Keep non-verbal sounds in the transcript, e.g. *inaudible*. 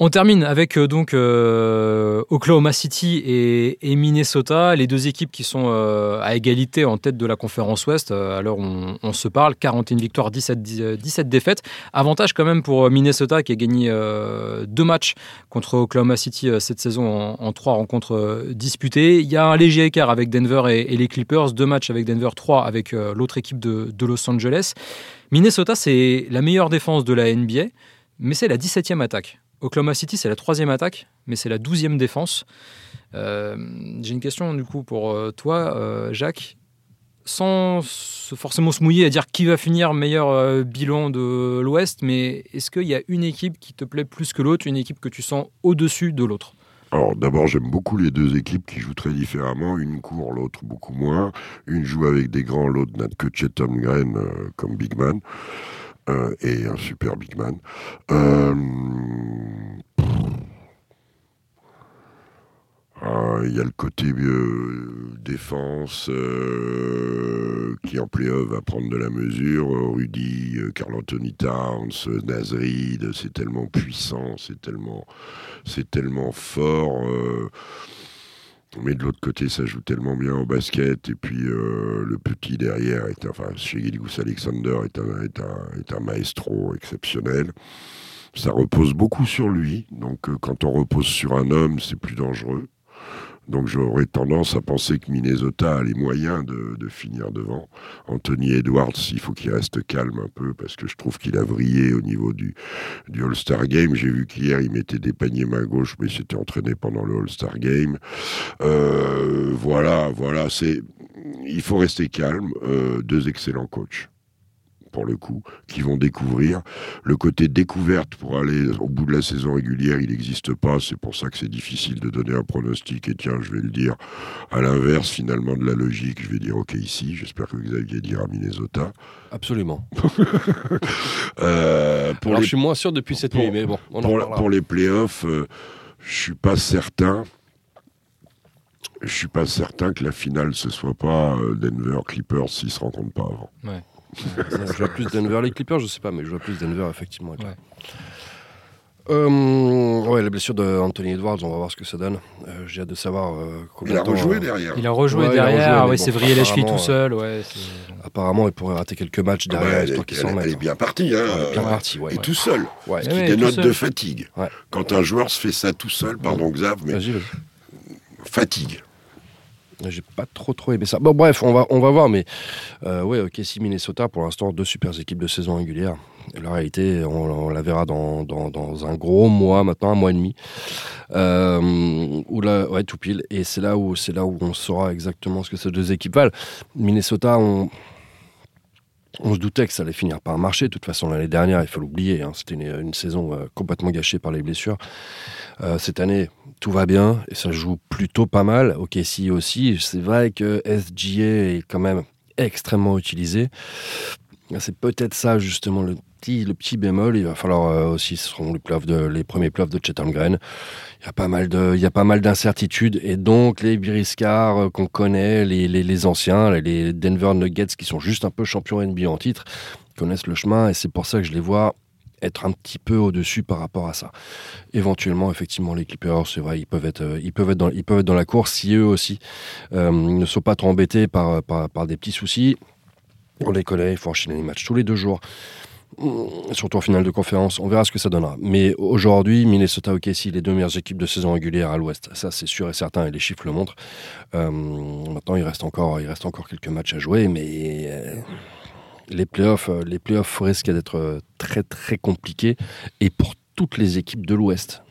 On termine avec donc Oklahoma City et, Minnesota, les deux équipes qui sont à égalité en tête de la conférence Ouest. alors on, se parle, 41 victoires, 17, 17 défaites. Avantage quand même pour Minnesota qui a gagné deux matchs contre Oklahoma City cette saison en, trois rencontres disputées. Il y a un léger écart avec Denver et, les Clippers, deux matchs avec Denver, trois avec l'autre équipe de, de Los Angeles. Minnesota, c'est la meilleure défense de la NBA, mais c'est la 17e attaque. Oklahoma City, c'est la troisième attaque, mais c'est la 12e défense. Euh, j'ai une question du coup pour euh, toi, euh, Jacques. Sans forcément se mouiller à dire qui va finir meilleur bilan de l'Ouest, mais est-ce qu'il y a une équipe qui te plaît plus que l'autre, une équipe que tu sens au-dessus de l'autre? Alors d'abord j'aime beaucoup les deux équipes qui jouent très différemment. Une court, l'autre beaucoup moins. Une joue avec des grands, l'autre n'a que Chetam Green comme big man. Euh, et un super big man. Euh, ah, il y a le côté euh, défense qui en playoff va prendre de la mesure. Rudy, Carl Anthony Towns, Nazrid, c'est tellement puissant, c'est tellement, c'est tellement fort. Mais de l'autre côté, ça joue tellement bien au basket. Et puis euh, le petit derrière, est, enfin, Gilgus Alexander est un, est, un, est un, maestro exceptionnel. Ça repose beaucoup sur lui. Donc euh, quand on repose sur un homme, c'est plus dangereux. Donc j'aurais tendance à penser que Minnesota a les moyens de, finir devant. Anthony Edwards, il faut qu'il reste calme un peu parce que je trouve qu'il a vrillé au niveau du, All-Star Game. J'ai vu qu'hier il mettait des paniers main gauche, mais il s'était entraîné pendant le All-Star Game. Euh, voilà, voilà, c'est il faut rester calme. Euh, deux excellents coachs pour le coup, qui vont découvrir. Le côté découverte pour aller au bout de la saison régulière, il n'existe pas. C'est pour ça que c'est difficile de donner un pronostic. Et tiens, je vais le dire à l'inverse, finalement, de la logique. Je vais dire OK ici. J'espère que Xavier dira Minnesota. Absolument. *laughs* euh, pour Alors, je suis moins sûr depuis cette nuit, mais bon. On pour, pour, les playoffs, euh, je suis pas certain. Je suis pas certain que la finale ce soit pas euh, Denver Clippers s'ils se rencontrent pas avant. Ouais je vois plus Denver. Les Clippers, je sais pas, mais je vois plus Denver, effectivement. Ouais. Euh, ouais, la blessure d'Anthony Edwards, on va voir ce que ça donne. Euh, j'ai hâte de savoir euh, Il a rejoué derrière. Il a rejoué derrière, ouais, c'est vrillé la cheville tout seul. Ouais, apparemment, il pourrait rater quelques matchs derrière, elle, elle, est bien partie. Hein, bien partie, ouais. Et tout seul. Ce qui dénote de fatigue. Quand un joueur se fait ça tout seul, pardon Xav, mais fatigue. J'ai pas trop trop aimé ça. Bon bref, on va on va voir, mais euh, ouais, KC Minnesota pour l'instant deux super équipes de saison régulière. la réalité, on, la verra dans, dans, dans, un gros mois maintenant, un mois et demi, euh, où là, ouais, tout pile. Et c'est là où là où on saura exactement ce que ces deux équipes valent. Minnesota, on on se doutait que ça allait finir par marcher. De toute façon, l'année dernière, il faut l'oublier, hein, c'était une, saison euh, complètement gâchée par les blessures. Euh, cette année, tout va bien et ça joue plutôt pas mal. Ok, si aussi, c'est vrai que SGA est quand même extrêmement utilisé. C'est peut-être ça justement le petit, bémol. Il va falloir euh, aussi, ce seront les, de, les premiers playoffs de Chatham Green. Il y a pas mal d'incertitudes et donc les Biriscars euh, qu'on connaît, les, les, les, anciens, les Denver Nuggets qui sont juste un peu champions NBA en titre, connaissent le chemin et c'est pour ça que je les vois être un petit peu au-dessus par rapport à ça. Éventuellement, effectivement, les Clippers, c'est vrai, ils peuvent être, euh, ils peuvent être dans, ils peuvent être dans la course si eux aussi euh, ne sont pas trop embêtés par, par, des petits soucis. On les connaît, il faut enchaîner les matchs tous les deux jours. Mmh, surtout en finale de conférence, on verra ce que ça donnera. Mais aujourd'hui, Minnesota OKC, les deux meilleures équipes de saison régulière à l'Ouest, ça c'est sûr et certain, et les chiffres le montrent. Euh, maintenant, il reste encore, il reste encore quelques matchs à jouer, mais les playoffs, euh, les playoffs risquent d'être euh, très très compliqués et pour toutes les équipes de l'Ouest.